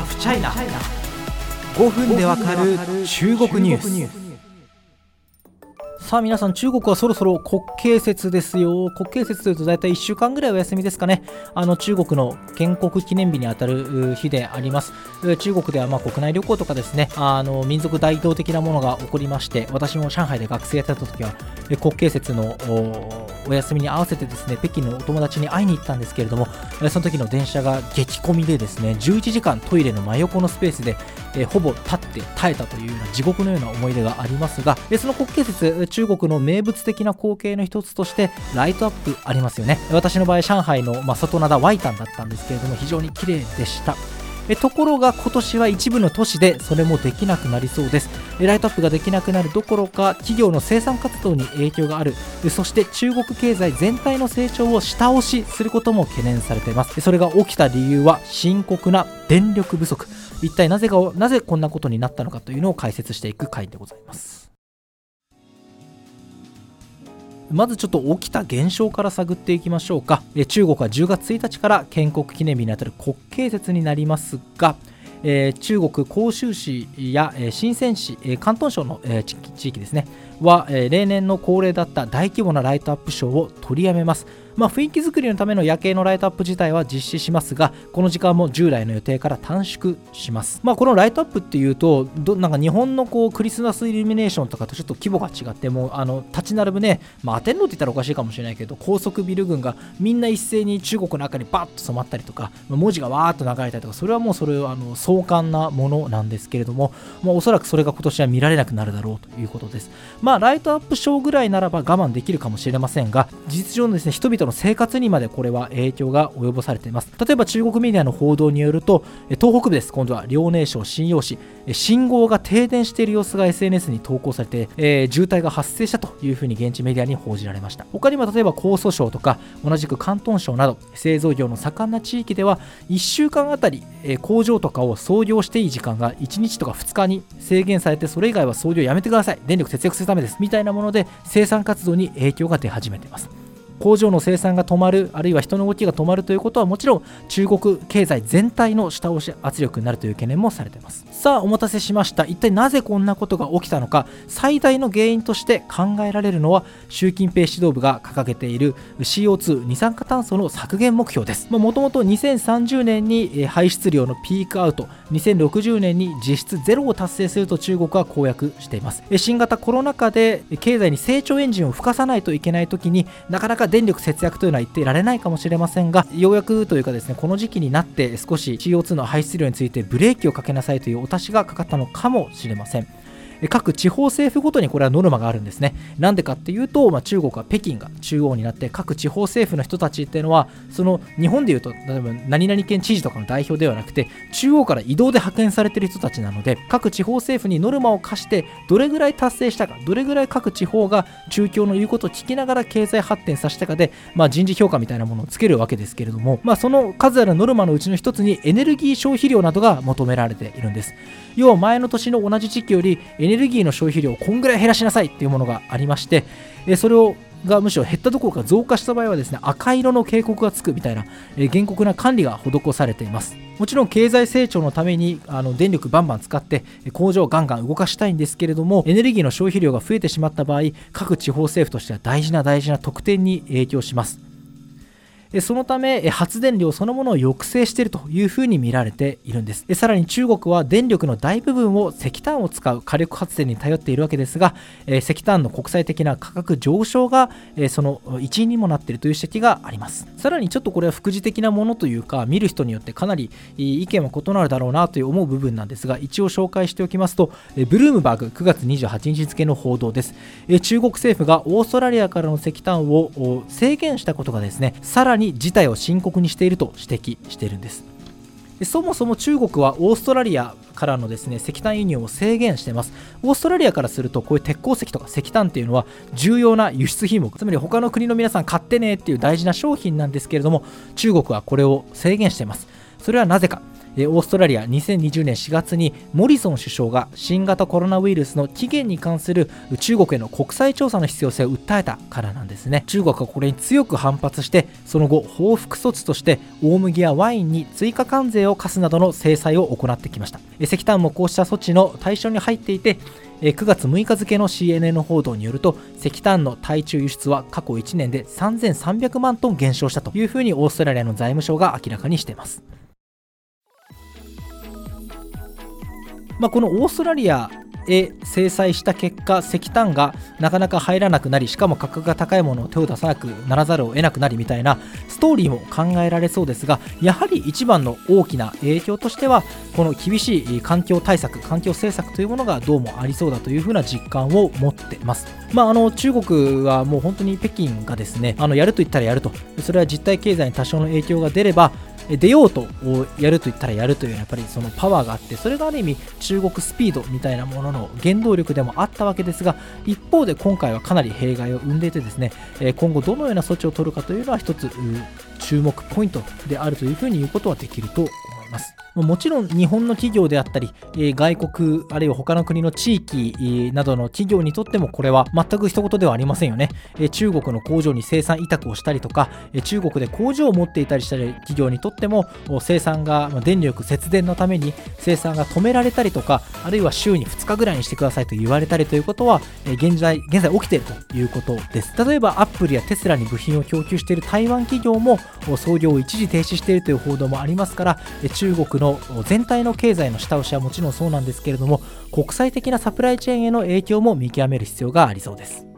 ハフチャイナ5分でわかる中国ニュース。さあ皆さん中国はそろそろ国慶節ですよ。国慶節というと大体1週間ぐらいお休みですかね。あの中国の建国記念日にあたる日であります。中国ではまあ国内旅行とかですね。あの民族大道的なものが起こりまして私も上海で学生やってた時は国慶節のお休みに合わせてですね北京のお友達に会いに行ったんですけれどもその時の電車が激混みでですね11時間トイレの真横のスペースでえほぼ立って耐えたというような地獄のような思い出がありますがその国慶節中国の名物的な光景の一つとしてライトアップありますよね。私の場合上海の、まあ、外灘ワイタンだったんですけれども非常に綺麗でした。えところが今年は一部の都市でそれもできなくなりそうです。ライトアップができなくなるどころか企業の生産活動に影響がある。そして中国経済全体の成長を下押しすることも懸念されています。それが起きた理由は深刻な電力不足。一体なぜがなぜこんなことになったのかというのを解説していく回でございます。まずちょっと起きた現象から探っていきましょうか。中国は10月1日から建国記念日にあたる国慶節になりますがえー、中国広州市や、えー、深セン市、えー、広東省の、えー、地域ですね。は、えー、例年の恒例だった大規模なライトアップショーを取りやめます。まあ、雰囲気作りのための夜景のライトアップ自体は実施しますがこの時間も従来の予定から短縮します、まあ、このライトアップっていうとどなんか日本のこうクリスマスイルミネーションとかとちょっと規模が違ってもあの立ち並ぶね、まあ、摩天楼って言ったらおかしいかもしれないけど高層ビル群がみんな一斉に中国の中にバッと染まったりとか文字がわーっと流れたりとかそれはもうそれはあの壮観なものなんですけれども、まあ、おそらくそれが今年は見られなくなるだろうということです。まあライトアップショーぐらいならば我慢できるかもしれませんが事実上のですね人々の生活にまでこれは影響が及ぼされています。例えば中国メディアの報道によると東北部です。今度は遼寧省信陽市。信号が停電している様子が SNS に投稿されて、えー、渋滞が発生したというふうに現地メディアに報じられました。他にも例えば江蘇省とか同じく広東省など製造業の盛んな地域では1週間あたり、え、工場とかを操業していい時間が1日とか2日に制限されてそれ以外は操業やめてください。電力節約するためです。みたいなもので生産活動に影響が出始めています。工場の生産が止まるあるいは人の動きが止まるということはもちろん中国経済全体の下押し圧力になるという懸念もされています。さあお待たせしました。一体なぜこんなことが起きたのか。最大の原因として考えられるのは習近平指導部が掲げている CO2 二酸化炭素の削減目標です。もともと2030年に排出量のピークアウト2060年に実質ゼロを達成すると中国は公約しています。新型コロナ禍で経済に成長エンジンを吹かさないといけない時になかなか電力節約というのは言っていられないかもしれませんがようやくというかですねこの時期になって少し CO2 の排出量についてブレーキをかけなさいというお達しがかかったのかもしれません。各地方政府ごとにこれはノルマがあるんですね。なんでかっていうと、まあ、中国は北京が中央になって各地方政府の人たちっていうのはその日本でいうと例えば何々県知事とかの代表ではなくて中央から移動で派遣されてる人たちなので各地方政府にノルマを課してどれぐらい達成したかどれぐらい各地方が中共の言うことを聞きながら経済発展させたかで、まあ、人事評価みたいなものをつけるわけですけれども、まあ、その数あるノルマのうちの一つにエネルギー消費量などが求められているんです。要は前の年の同じ時期よりエネネルギーの消費量をこんぐらい減らしなさいっていうものがありましてえそれをがむしろ減ったどころか増加した場合はですね赤色の警告がつくみたいな、え厳酷な管理が施されています。もちろん経済成長のためにあの電力バンバン使って工場をガンガン動かしたいんですけれどもエネルギーの消費量が増えてしまった場合各地方政府としては大事な大事な特典に影響します。そのため発電量そのものを抑制しているというふうに見られているんです。さらに中国は電力の大部分を石炭を使う火力発電に頼っているわけですが石炭の国際的な価格上昇がその一因にもなっているという指摘があります。さらにちょっとこれは副次的なものというか見る人によってかなり意見は異なるだろうなという思う部分なんですが一応紹介しておきますとブルームバーグ9月28日付の報道です。中国政府がオーストラリアからの石炭を制限したことがですねさらにに事態を深刻にしていると指摘しているんです。でそもそも中国はオーストラリアからのですね石炭輸入を制限しています。オーストラリアからするとこういう鉄鉱石とか石炭っていうのは重要な輸出品目。つまり他の国の皆さん買ってねっていう大事な商品なんですけれども中国はこれを制限しています。それはなぜか。オーストラリア2020年4月にモリソン首相が新型コロナウイルスの起源に関する中国への国際調査の必要性を訴えたからなんですね。中国はこれに強く反発してその後報復措置として大麦やワインに追加関税を課すなどの制裁を行ってきました。石炭もこうした措置の対象に入っていて9月6日付の CNN 報道によると石炭の対中輸出は過去1年で3300万トン減少したというふうにオーストラリアの財務省が明らかにしています。まあ、このオーストラリアへ制裁した結果石炭がなかなか入らなくなりしかも価格が高いものを手を出さなくならざるを得なくなりみた。いなストーリーも考えられそうですがやはり一番の大きな影響としてはこの厳しい環境対策環境政策というものがどうもありそうだというふうな実感を持ってます。まあ、あの中国はもう本当に北京がですねあのやると言ったらやるとそれは実体経済に多少の影響が出れば出ようとやると言ったらやるというやっぱりそのパワーがあってそれがある意味中国スピードみたいなものの原動力でもあったわけですが一方で今回はかなり弊害を生んでいてですね今後どのような措置を取るかというのは一つ注目ポイントであるというふうに言うことはできると思いますます。もちろん日本の企業であったり、外国あるいは他の国の地域などの企業にとってもこれは全く一言ではありませんよね、中国の工場に生産委託をしたりとか、中国で工場を持っていたりした企業にとっても生産が電力節電のために生産が止められたりとかあるいは週に2日ぐらいにしてくださいと言われたりということは、現在現在起きているということです例えばアップルやテスラに部品を供給している台湾企業も操業を一時停止しているという報道もありますから中国の全体の経済の下押しはもちろんそうなんですけれども国際的なサプライチェーンへの影響も見極める必要がありそうです。